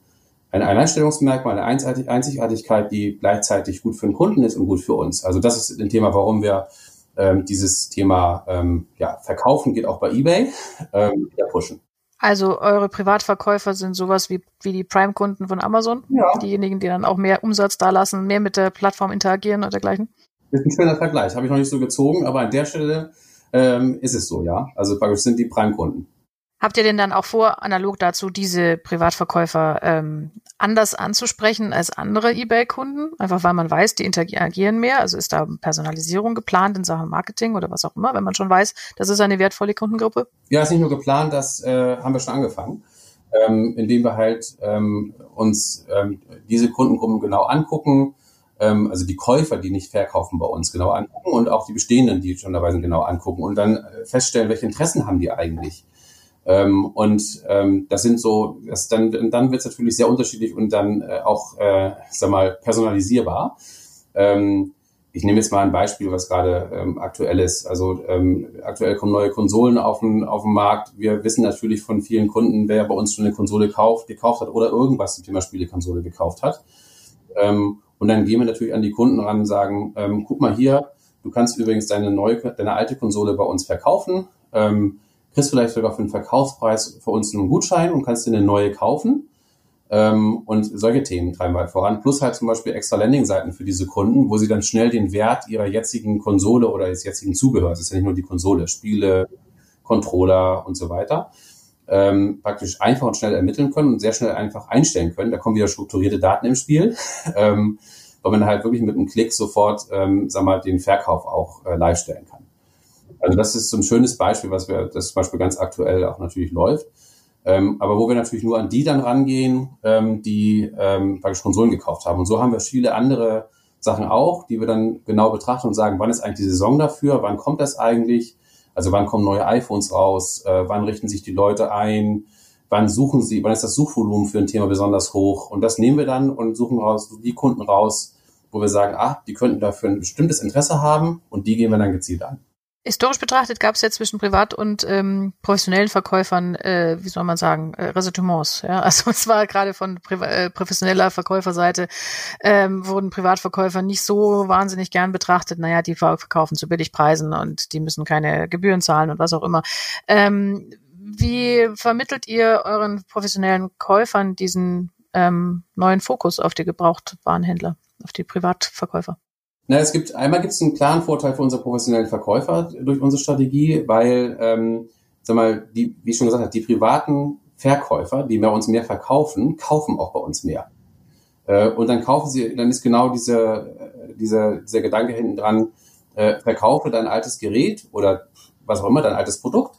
ein Alleinstellungsmerkmal, eine Einzigartigkeit, die gleichzeitig gut für den Kunden ist und gut für uns. Also das ist ein Thema, warum wir ähm, dieses Thema ähm, ja, Verkaufen geht auch bei eBay ähm, wieder pushen. Also eure Privatverkäufer sind sowas wie, wie die Prime-Kunden von Amazon? Ja. Diejenigen, die dann auch mehr Umsatz da lassen, mehr mit der Plattform interagieren oder dergleichen? Das ist ein schöner Vergleich. Habe ich noch nicht so gezogen, aber an der Stelle ähm, ist es so, ja. Also praktisch sind die Prime-Kunden. Habt ihr denn dann auch vor, analog dazu diese Privatverkäufer ähm, anders anzusprechen als andere eBay-Kunden? Einfach weil man weiß, die interagieren mehr. Also ist da Personalisierung geplant in Sachen Marketing oder was auch immer, wenn man schon weiß, das ist eine wertvolle Kundengruppe? Ja, ist nicht nur geplant, das äh, haben wir schon angefangen. Ähm, indem wir halt ähm, uns ähm, diese Kundengruppen genau angucken, ähm, also die Käufer, die nicht verkaufen bei uns genau angucken und auch die bestehenden, die schon dabei sind, genau angucken und dann äh, feststellen, welche Interessen haben die eigentlich. Ähm, und ähm, das sind so, das dann, dann wird es natürlich sehr unterschiedlich und dann äh, auch, äh, sag mal, personalisierbar. Ähm, ich nehme jetzt mal ein Beispiel, was gerade ähm, aktuell ist. Also ähm, aktuell kommen neue Konsolen auf den, auf den Markt. Wir wissen natürlich von vielen Kunden, wer bei uns schon eine Konsole kauft, gekauft hat oder irgendwas zum Thema Spielekonsole gekauft hat. Ähm, und dann gehen wir natürlich an die Kunden ran und sagen, ähm, guck mal hier, du kannst übrigens deine neue, deine alte Konsole bei uns verkaufen. Ähm, kriegst vielleicht sogar für den Verkaufspreis für uns einen Gutschein und kannst dir eine neue kaufen. Ähm, und solche Themen treiben wir halt voran. Plus halt zum Beispiel extra Landingseiten für diese Kunden, wo sie dann schnell den Wert ihrer jetzigen Konsole oder des jetzigen Zubehörs, das ist ja nicht nur die Konsole, Spiele, Controller und so weiter, ähm, praktisch einfach und schnell ermitteln können und sehr schnell einfach einstellen können. Da kommen wieder strukturierte Daten im Spiel, ähm, weil man halt wirklich mit einem Klick sofort, ähm, sag mal, den Verkauf auch äh, live stellen kann. Also das ist so ein schönes Beispiel, was wir, das zum Beispiel ganz aktuell auch natürlich läuft. Ähm, aber wo wir natürlich nur an die dann rangehen, ähm, die ähm, praktisch Konsolen gekauft haben. Und so haben wir viele andere Sachen auch, die wir dann genau betrachten und sagen, wann ist eigentlich die Saison dafür, wann kommt das eigentlich, also wann kommen neue iPhones raus, äh, wann richten sich die Leute ein, wann suchen sie, wann ist das Suchvolumen für ein Thema besonders hoch. Und das nehmen wir dann und suchen raus die Kunden raus, wo wir sagen, ah, die könnten dafür ein bestimmtes Interesse haben und die gehen wir dann gezielt an. Historisch betrachtet gab es ja zwischen Privat- und ähm, professionellen Verkäufern, äh, wie soll man sagen, äh, Ressentiments. Ja? Also es war gerade von Priva äh, professioneller Verkäuferseite, ähm, wurden Privatverkäufer nicht so wahnsinnig gern betrachtet. Naja, die verkaufen zu Billigpreisen und die müssen keine Gebühren zahlen und was auch immer. Ähm, wie vermittelt ihr euren professionellen Käufern diesen ähm, neuen Fokus auf die Gebrauchtwarenhändler, auf die Privatverkäufer? Na, es gibt einmal gibt es einen klaren Vorteil für unsere professionellen Verkäufer durch unsere Strategie, weil, ähm, sag mal, die, wie ich schon gesagt habe, die privaten Verkäufer, die bei uns mehr verkaufen, kaufen auch bei uns mehr. Äh, und dann kaufen sie, dann ist genau diese, dieser, dieser Gedanke hinten dran, äh, verkaufe dein altes Gerät oder was auch immer, dein altes Produkt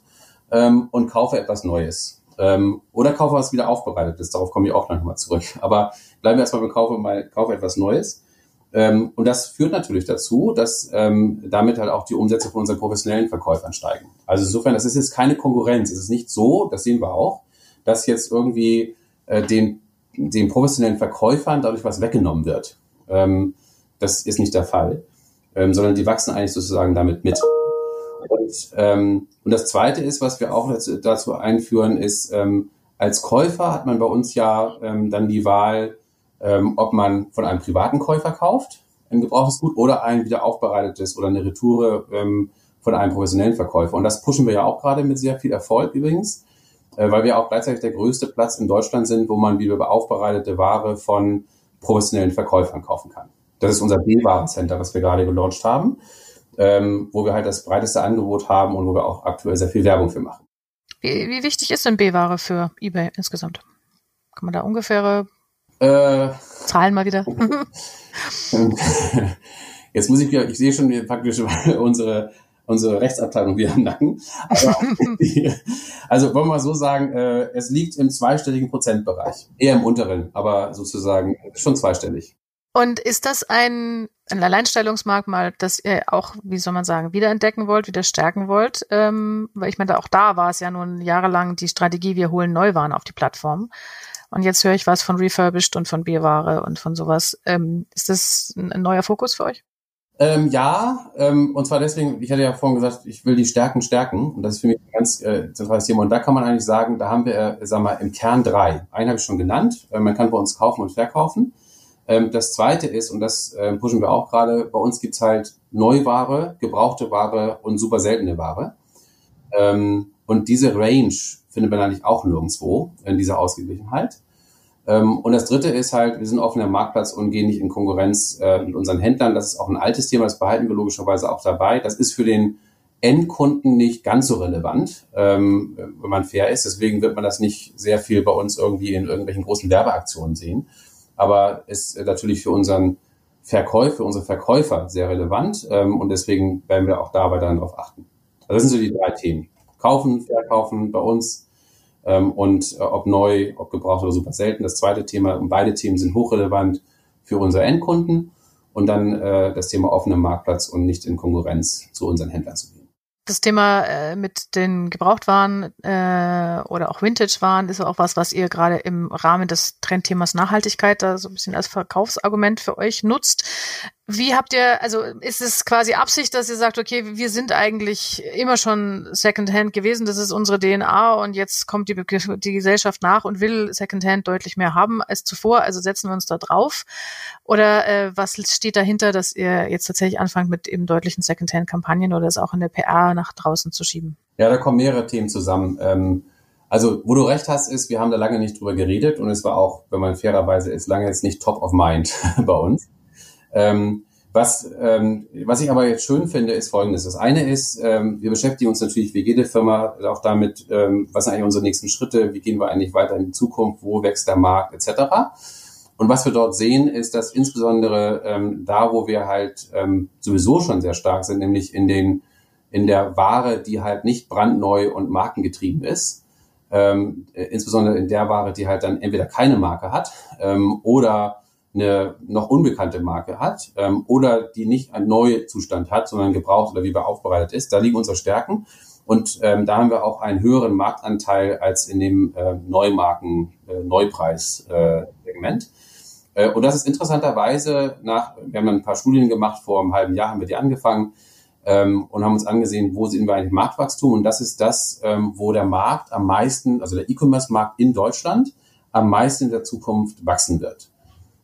ähm, und kaufe etwas Neues. Ähm, oder kaufe was wieder aufbereitetes, darauf komme ich auch noch mal zurück. Aber bleiben wir erstmal beim Kaufe, mal, kaufe etwas Neues. Ähm, und das führt natürlich dazu, dass ähm, damit halt auch die Umsätze von unseren professionellen Verkäufern steigen. Also insofern, das ist jetzt keine Konkurrenz. Es ist nicht so, das sehen wir auch, dass jetzt irgendwie äh, den, den professionellen Verkäufern dadurch was weggenommen wird. Ähm, das ist nicht der Fall, ähm, sondern die wachsen eigentlich sozusagen damit mit. Und, ähm, und das Zweite ist, was wir auch dazu, dazu einführen, ist, ähm, als Käufer hat man bei uns ja ähm, dann die Wahl, ähm, ob man von einem privaten Käufer kauft, ein gebrauchtes Gut, oder ein wieder aufbereitetes oder eine Retoure ähm, von einem professionellen Verkäufer. Und das pushen wir ja auch gerade mit sehr viel Erfolg übrigens, äh, weil wir auch gleichzeitig der größte Platz in Deutschland sind, wo man wieder aufbereitete Ware von professionellen Verkäufern kaufen kann. Das ist unser B-Warencenter, was wir gerade gelauncht haben, ähm, wo wir halt das breiteste Angebot haben und wo wir auch aktuell sehr viel Werbung für machen. Wie, wie wichtig ist denn B-Ware für eBay insgesamt? Kann man da ungefähre äh, Zahlen mal wieder. Jetzt muss ich wieder, ich sehe schon praktisch unsere, unsere Rechtsabteilung wieder im Nacken. Also wollen wir mal so sagen, äh, es liegt im zweistelligen Prozentbereich. Eher im unteren, aber sozusagen schon zweistellig. Und ist das ein, ein Alleinstellungsmerkmal, das ihr auch, wie soll man sagen, wiederentdecken wollt, wieder stärken wollt? Ähm, weil ich meine, auch da war es ja nun jahrelang die Strategie, wir holen Neuwaren auf die Plattform. Und jetzt höre ich was von Refurbished und von Bierware und von sowas. Ähm, ist das ein, neuer Fokus für euch? Ähm, ja, ähm, und zwar deswegen, ich hatte ja vorhin gesagt, ich will die Stärken stärken. Und das ist für mich ein ganz äh, zentrales Thema. Und da kann man eigentlich sagen, da haben wir, äh, wir mal, im Kern drei. Einen habe ich schon genannt. Äh, man kann bei uns kaufen und verkaufen. Ähm, das zweite ist, und das äh, pushen wir auch gerade, bei uns gibt's halt Neuware, gebrauchte Ware und super seltene Ware. Ähm, und diese Range findet man eigentlich auch nirgendwo in dieser Ausgeglichenheit. Ähm, und das dritte ist halt, wir sind offener Marktplatz und gehen nicht in Konkurrenz äh, mit unseren Händlern. Das ist auch ein altes Thema, das behalten wir logischerweise auch dabei. Das ist für den Endkunden nicht ganz so relevant, ähm, wenn man fair ist. Deswegen wird man das nicht sehr viel bei uns irgendwie in irgendwelchen großen Werbeaktionen sehen. Aber ist natürlich für unseren Verkäufer, unsere Verkäufer sehr relevant ähm, und deswegen werden wir auch dabei dann darauf achten. Also das sind so die drei Themen. Kaufen, verkaufen bei uns ähm, und äh, ob neu, ob gebraucht oder super selten. Das zweite Thema, und beide Themen sind hochrelevant für unsere Endkunden und dann äh, das Thema offener Marktplatz und nicht in Konkurrenz zu unseren Händlern zu gehen. Das Thema äh, mit den Gebrauchtwaren äh, oder auch Vintage-Waren ist auch was, was ihr gerade im Rahmen des Trendthemas Nachhaltigkeit da so ein bisschen als Verkaufsargument für euch nutzt. Wie habt ihr, also ist es quasi Absicht, dass ihr sagt, okay, wir sind eigentlich immer schon Secondhand gewesen, das ist unsere DNA und jetzt kommt die, die Gesellschaft nach und will Secondhand deutlich mehr haben als zuvor, also setzen wir uns da drauf? Oder äh, was steht dahinter, dass ihr jetzt tatsächlich anfangt mit eben deutlichen Secondhand-Kampagnen oder es auch in der PR nach draußen zu schieben? Ja, da kommen mehrere Themen zusammen. Ähm, also, wo du recht hast, ist, wir haben da lange nicht drüber geredet und es war auch, wenn man fairerweise ist, lange jetzt nicht top of mind bei uns. Ähm, Was, ähm, was ich aber jetzt schön finde, ist Folgendes. Das eine ist, ähm, wir beschäftigen uns natürlich wie jede Firma auch damit, ähm, was sind eigentlich unsere nächsten Schritte, wie gehen wir eigentlich weiter in die Zukunft, wo wächst der Markt etc. Und was wir dort sehen, ist, dass insbesondere ähm, da, wo wir halt ähm, sowieso schon sehr stark sind, nämlich in den in der Ware, die halt nicht brandneu und markengetrieben ist, ähm, insbesondere in der Ware, die halt dann entweder keine Marke hat ähm, oder eine noch unbekannte Marke hat ähm, oder die nicht einen neuen Zustand hat, sondern gebraucht oder wie wir aufbereitet ist. Da liegen unsere Stärken. Und ähm, da haben wir auch einen höheren Marktanteil als in dem äh, Neumarken, äh. Äh, und das ist interessanterweise nach, wir haben ein paar Studien gemacht, vor einem halben Jahr haben wir die angefangen ähm, und haben uns angesehen, wo sehen wir eigentlich Marktwachstum. Und das ist das, ähm, wo der Markt am meisten, also der E-Commerce-Markt in Deutschland, am meisten in der Zukunft wachsen wird.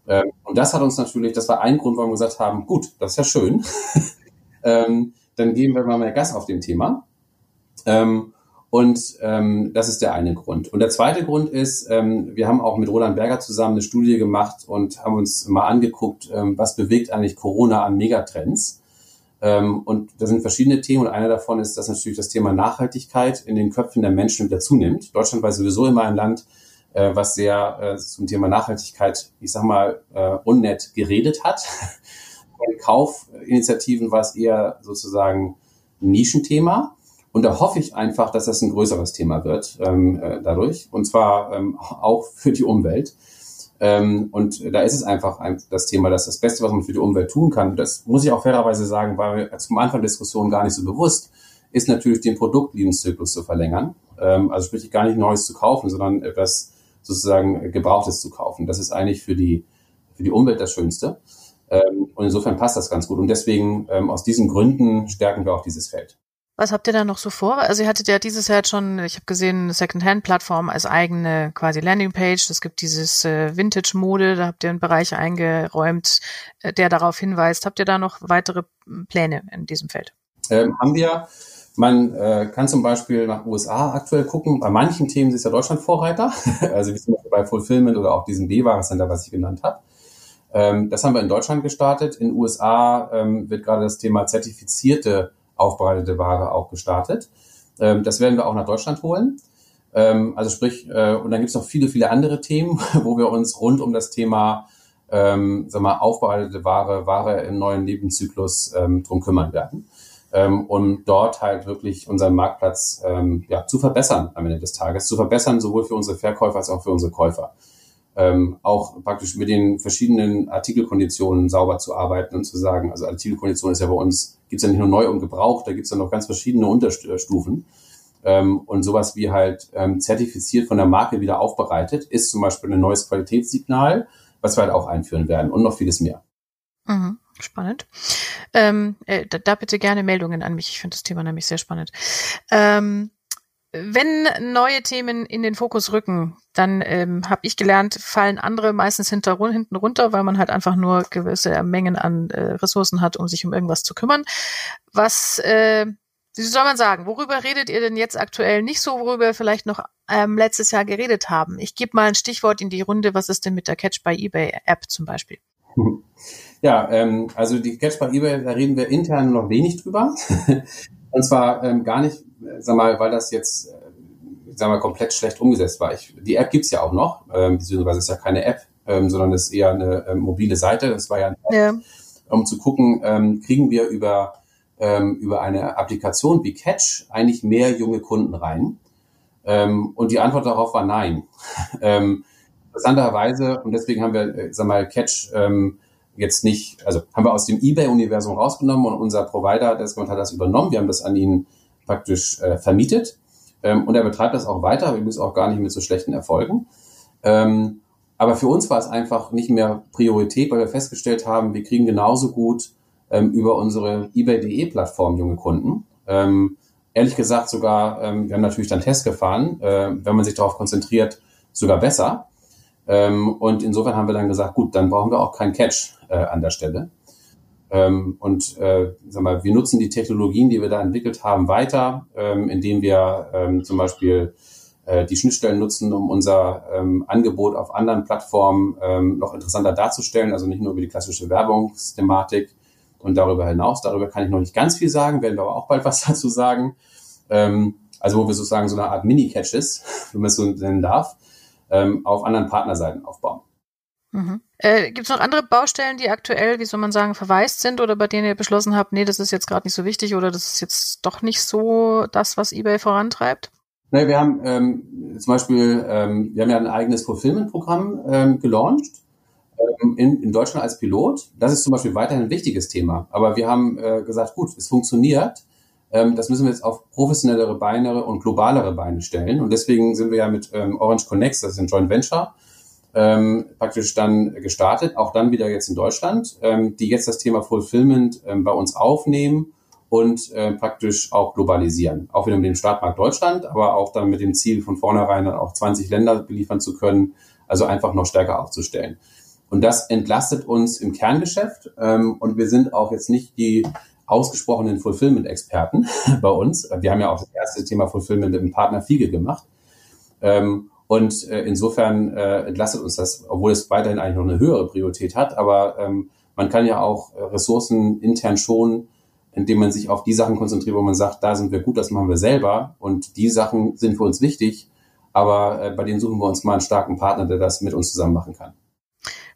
Ähm, und das hat uns natürlich, das war ein Grund, warum wir gesagt haben, gut, das ist ja schön. ähm, dann geben wir mal mehr Gas auf dem Thema. Ähm, und ähm, das ist der eine Grund. Und der zweite Grund ist, ähm, wir haben auch mit Roland Berger zusammen eine Studie gemacht und haben uns mal angeguckt, ähm, was bewegt eigentlich Corona an Megatrends. Ähm, und da sind verschiedene Themen und einer davon ist, dass natürlich das Thema Nachhaltigkeit in den Köpfen der Menschen wieder zunimmt. Deutschland war sowieso immer ein Land, äh, was sehr äh, zum Thema Nachhaltigkeit, ich sag mal, äh, unnett geredet hat. Bei Kaufinitiativen war es eher sozusagen ein Nischenthema. Und da hoffe ich einfach, dass das ein größeres Thema wird ähm, äh, dadurch. Und zwar ähm, auch für die Umwelt. Ähm, und da ist es einfach ein, das Thema, dass das Beste, was man für die Umwelt tun kann, das muss ich auch fairerweise sagen, war mir zum Anfang der Diskussion gar nicht so bewusst, ist natürlich den Produktlebenszyklus zu verlängern. Ähm, also sprich gar nicht Neues zu kaufen, sondern etwas sozusagen Gebrauchtes zu kaufen. Das ist eigentlich für die, für die Umwelt das Schönste. Ähm, und insofern passt das ganz gut. Und deswegen, ähm, aus diesen Gründen stärken wir auch dieses Feld. Was habt ihr da noch so vor? Also ihr hattet ja dieses Jahr schon, ich habe gesehen, eine Secondhand-Plattform als eigene quasi Landingpage. Es gibt dieses äh, Vintage-Mode, da habt ihr einen Bereich eingeräumt, äh, der darauf hinweist. Habt ihr da noch weitere Pläne in diesem Feld? Ähm, haben wir. Man äh, kann zum Beispiel nach USA aktuell gucken. Bei manchen Themen ist ja Deutschland Vorreiter, also wie zum Beispiel bei Fulfillment oder auch diesem B-Warencenter, was ich genannt habe. Ähm, das haben wir in Deutschland gestartet. In USA ähm, wird gerade das Thema zertifizierte aufbereitete Ware auch gestartet. Ähm, das werden wir auch nach Deutschland holen. Ähm, also sprich, äh, und dann gibt es noch viele, viele andere Themen, wo wir uns rund um das Thema ähm, sag mal, aufbereitete Ware, Ware im neuen Lebenszyklus ähm, drum kümmern werden. Ähm, um dort halt wirklich unseren Marktplatz ähm, ja, zu verbessern am Ende des Tages. Zu verbessern sowohl für unsere Verkäufer als auch für unsere Käufer ähm, auch praktisch mit den verschiedenen Artikelkonditionen sauber zu arbeiten und zu sagen, also Artikelkondition ist ja bei uns, gibt's ja nicht nur neu und gebraucht, da gibt's ja noch ganz verschiedene Unterstufen. Ähm, und sowas wie halt ähm, zertifiziert von der Marke wieder aufbereitet, ist zum Beispiel ein neues Qualitätssignal, was wir halt auch einführen werden und noch vieles mehr. Mhm, spannend. Ähm, äh, da, da, bitte gerne Meldungen an mich. Ich finde das Thema nämlich sehr spannend. Ähm, wenn neue Themen in den Fokus rücken, dann ähm, habe ich gelernt, fallen andere meistens hinter, hinten runter, weil man halt einfach nur gewisse Mengen an äh, Ressourcen hat, um sich um irgendwas zu kümmern. Was, äh, wie soll man sagen, worüber redet ihr denn jetzt aktuell nicht so, worüber wir vielleicht noch ähm, letztes Jahr geredet haben? Ich gebe mal ein Stichwort in die Runde. Was ist denn mit der Catch by eBay App zum Beispiel? Ja, ähm, also die Catch by eBay, da reden wir intern noch wenig drüber. Und zwar ähm, gar nicht, äh, sag mal, weil das jetzt, äh, sag mal, komplett schlecht umgesetzt war. Ich, die App gibt's ja auch noch, ähm, beziehungsweise ist ja keine App, ähm, sondern ist eher eine ähm, mobile Seite. Das war ja, ja. um zu gucken, ähm, kriegen wir über ähm, über eine Applikation wie Catch eigentlich mehr junge Kunden rein? Ähm, und die Antwort darauf war nein. ähm, interessanterweise, und deswegen haben wir, äh, sag mal, Catch ähm, jetzt nicht, also haben wir aus dem eBay-Universum rausgenommen und unser Provider, das hat das übernommen. Wir haben das an ihn praktisch äh, vermietet ähm, und er betreibt das auch weiter, übrigens auch gar nicht mit so schlechten Erfolgen. Ähm, aber für uns war es einfach nicht mehr Priorität, weil wir festgestellt haben, wir kriegen genauso gut ähm, über unsere eBay.de-Plattform junge Kunden. Ähm, ehrlich gesagt sogar, ähm, wir haben natürlich dann Test gefahren, äh, wenn man sich darauf konzentriert, sogar besser. Ähm, und insofern haben wir dann gesagt, gut, dann brauchen wir auch keinen Catch äh, an der Stelle. Ähm, und äh, sag mal, wir nutzen die Technologien, die wir da entwickelt haben, weiter, ähm, indem wir ähm, zum Beispiel äh, die Schnittstellen nutzen, um unser ähm, Angebot auf anderen Plattformen ähm, noch interessanter darzustellen, also nicht nur über die klassische Werbungsthematik, und darüber hinaus. Darüber kann ich noch nicht ganz viel sagen, werden wir aber auch bald was dazu sagen. Ähm, also wo wir sozusagen so eine Art Mini-Catches, wenn man es so nennen darf, ähm, auf anderen Partnerseiten aufbauen. Mhm. Äh, Gibt es noch andere Baustellen, die aktuell, wie soll man sagen, verwaist sind oder bei denen ihr beschlossen habt, nee, das ist jetzt gerade nicht so wichtig oder das ist jetzt doch nicht so das, was eBay vorantreibt? Nee, wir haben ähm, zum Beispiel, ähm, wir haben ja ein eigenes Fulfillment-Programm ähm, gelauncht ähm, in, in Deutschland als Pilot. Das ist zum Beispiel weiterhin ein wichtiges Thema. Aber wir haben äh, gesagt, gut, es funktioniert. Ähm, das müssen wir jetzt auf professionellere Beine und globalere Beine stellen. Und deswegen sind wir ja mit ähm, Orange Connects, das ist ein Joint Venture, ähm, praktisch dann gestartet, auch dann wieder jetzt in Deutschland, ähm, die jetzt das Thema Fulfillment ähm, bei uns aufnehmen und äh, praktisch auch globalisieren. Auch wieder mit dem Startmarkt Deutschland, aber auch dann mit dem Ziel von vornherein dann auch 20 Länder beliefern zu können, also einfach noch stärker aufzustellen. Und das entlastet uns im Kerngeschäft ähm, und wir sind auch jetzt nicht die ausgesprochenen Fulfillment-Experten bei uns. Wir haben ja auch das erste Thema Fulfillment im Partner Fiege gemacht. Ähm, und äh, insofern äh, entlastet uns das, obwohl es weiterhin eigentlich noch eine höhere Priorität hat. Aber ähm, man kann ja auch äh, Ressourcen intern schonen, indem man sich auf die Sachen konzentriert, wo man sagt, da sind wir gut, das machen wir selber. Und die Sachen sind für uns wichtig. Aber äh, bei denen suchen wir uns mal einen starken Partner, der das mit uns zusammen machen kann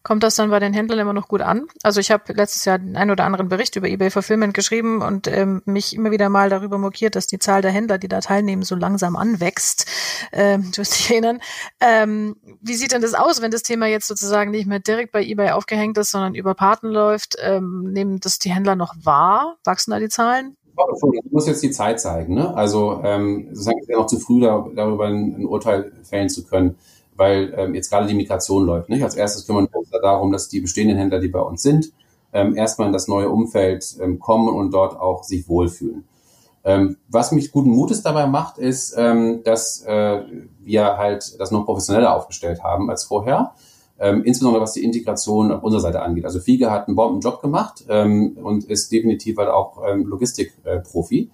kommt das dann bei den Händlern immer noch gut an. Also ich habe letztes Jahr einen oder anderen Bericht über eBay Fulfillment geschrieben und ähm, mich immer wieder mal darüber mokiert, dass die Zahl der Händler, die da teilnehmen, so langsam anwächst. Ähm, du wirst dich erinnern. Ähm, wie sieht denn das aus, wenn das Thema jetzt sozusagen nicht mehr direkt bei eBay aufgehängt ist, sondern über Paten läuft? Ähm, nehmen das die Händler noch wahr? Wachsen da die Zahlen? Das muss jetzt die Zeit zeigen. Ne? Also ähm, sozusagen ist ja noch zu früh, da, darüber ein Urteil fällen zu können weil ähm, jetzt gerade die Migration läuft. Nicht? Als erstes kümmern wir uns da darum, dass die bestehenden Händler, die bei uns sind, ähm, erstmal in das neue Umfeld ähm, kommen und dort auch sich wohlfühlen. Ähm, was mich guten Mutes dabei macht, ist, ähm, dass äh, wir halt das noch professioneller aufgestellt haben als vorher. Ähm, insbesondere was die Integration auf unserer Seite angeht. Also Fiege hat einen Bombenjob gemacht ähm, und ist definitiv halt auch ähm, Logistikprofi. Äh,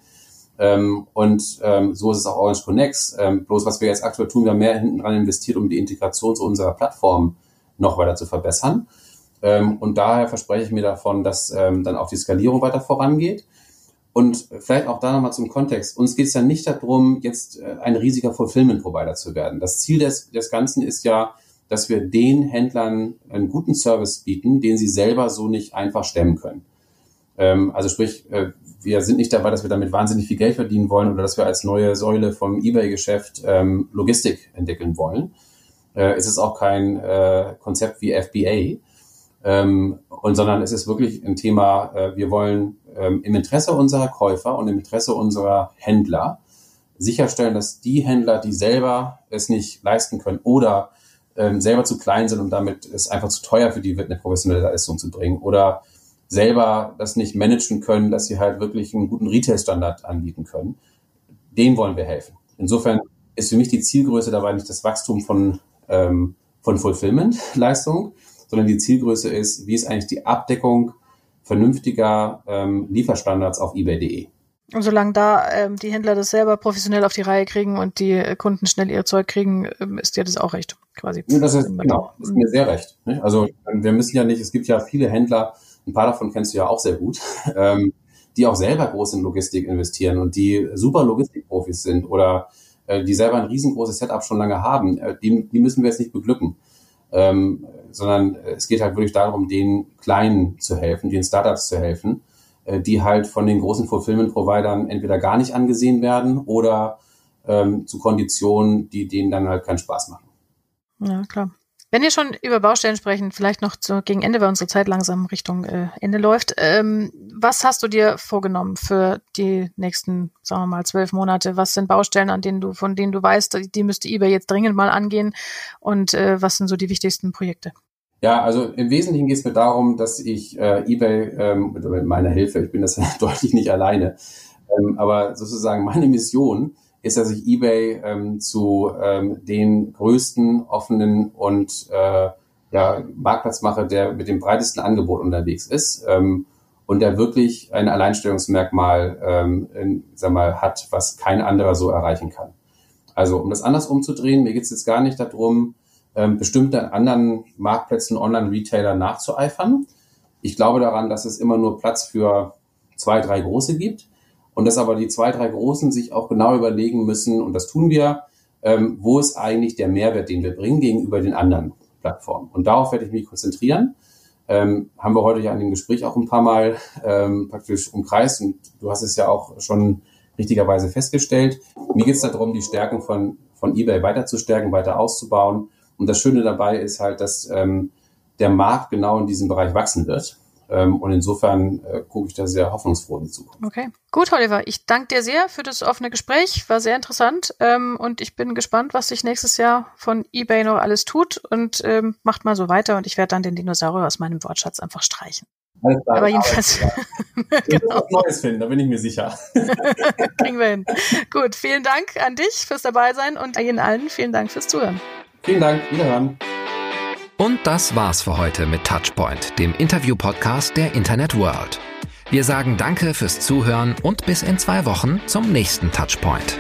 ähm, und ähm, so ist es auch Orange Connects. Ähm, bloß was wir jetzt aktuell tun, wir haben mehr hinten dran investiert, um die Integration zu unserer Plattform noch weiter zu verbessern. Ähm, und daher verspreche ich mir davon, dass ähm, dann auch die Skalierung weiter vorangeht. Und vielleicht auch da nochmal zum Kontext. Uns geht es ja nicht darum, jetzt äh, ein riesiger Fulfillment-Provider zu werden. Das Ziel des, des Ganzen ist ja, dass wir den Händlern einen guten Service bieten, den sie selber so nicht einfach stemmen können. Ähm, also sprich, äh, wir sind nicht dabei, dass wir damit wahnsinnig viel Geld verdienen wollen oder dass wir als neue Säule vom eBay-Geschäft ähm, Logistik entwickeln wollen. Äh, es ist auch kein äh, Konzept wie FBA, ähm, und sondern es ist wirklich ein Thema, äh, wir wollen ähm, im Interesse unserer Käufer und im Interesse unserer Händler sicherstellen, dass die Händler, die selber es nicht leisten können oder ähm, selber zu klein sind und damit es einfach zu teuer für die wird, eine professionelle Leistung zu bringen oder selber das nicht managen können, dass sie halt wirklich einen guten Retail-Standard anbieten können. Dem wollen wir helfen. Insofern ist für mich die Zielgröße dabei nicht das Wachstum von, ähm, von Fulfillment-Leistung, sondern die Zielgröße ist, wie ist eigentlich die Abdeckung vernünftiger ähm, Lieferstandards auf ebay.de. Und solange da ähm, die Händler das selber professionell auf die Reihe kriegen und die Kunden schnell ihr Zeug kriegen, ähm, ist dir das auch recht, quasi. Ja, das ist, genau, ist mir sehr recht. Ne? Also wir müssen ja nicht, es gibt ja viele Händler, ein paar davon kennst du ja auch sehr gut, ähm, die auch selber groß in Logistik investieren und die super Logistikprofis sind oder äh, die selber ein riesengroßes Setup schon lange haben, äh, die, die müssen wir jetzt nicht beglücken. Ähm, sondern es geht halt wirklich darum, den Kleinen zu helfen, den Startups zu helfen, äh, die halt von den großen Fulfillment-Providern entweder gar nicht angesehen werden oder ähm, zu Konditionen, die denen dann halt keinen Spaß machen. Ja, klar. Wenn wir schon über Baustellen sprechen, vielleicht noch zu, gegen Ende, weil unsere Zeit langsam Richtung äh, Ende läuft. Ähm, was hast du dir vorgenommen für die nächsten, sagen wir mal, zwölf Monate? Was sind Baustellen, an denen du, von denen du weißt, die müsste eBay jetzt dringend mal angehen? Und äh, was sind so die wichtigsten Projekte? Ja, also im Wesentlichen geht es mir darum, dass ich äh, eBay ähm, mit meiner Hilfe, ich bin das deutlich nicht alleine, ähm, aber sozusagen meine Mission ist, dass ich eBay ähm, zu ähm, den größten offenen und äh, ja, Marktplatz mache, der mit dem breitesten Angebot unterwegs ist ähm, und der wirklich ein Alleinstellungsmerkmal ähm, in, sag mal, hat, was kein anderer so erreichen kann. Also um das anders umzudrehen, mir geht es jetzt gar nicht darum, ähm, bestimmte anderen Marktplätzen, Online-Retailer nachzueifern, Ich glaube daran, dass es immer nur Platz für zwei, drei große gibt und dass aber die zwei, drei Großen sich auch genau überlegen müssen, und das tun wir, ähm, wo ist eigentlich der Mehrwert, den wir bringen gegenüber den anderen Plattformen. Und darauf werde ich mich konzentrieren. Ähm, haben wir heute ja in dem Gespräch auch ein paar Mal ähm, praktisch umkreist und du hast es ja auch schon richtigerweise festgestellt. Mir geht es darum, die Stärken von, von eBay weiter zu stärken, weiter auszubauen. Und das Schöne dabei ist halt, dass ähm, der Markt genau in diesem Bereich wachsen wird. Ähm, und insofern äh, gucke ich da sehr hoffnungsfroh in die Zukunft. Okay, gut, Oliver. Ich danke dir sehr für das offene Gespräch. War sehr interessant. Ähm, und ich bin gespannt, was sich nächstes Jahr von eBay noch alles tut. Und ähm, macht mal so weiter. Und ich werde dann den Dinosaurier aus meinem Wortschatz einfach streichen. Alles klar, Aber jedenfalls. Ja. genau. was Neues finden, da bin ich mir sicher. Kriegen wir hin. Gut, vielen Dank an dich fürs Dabeisein und Ihnen allen vielen Dank fürs Zuhören. Vielen Dank, wiederhören. Und das war's für heute mit Touchpoint, dem Interview-Podcast der Internet World. Wir sagen Danke fürs Zuhören und bis in zwei Wochen zum nächsten Touchpoint.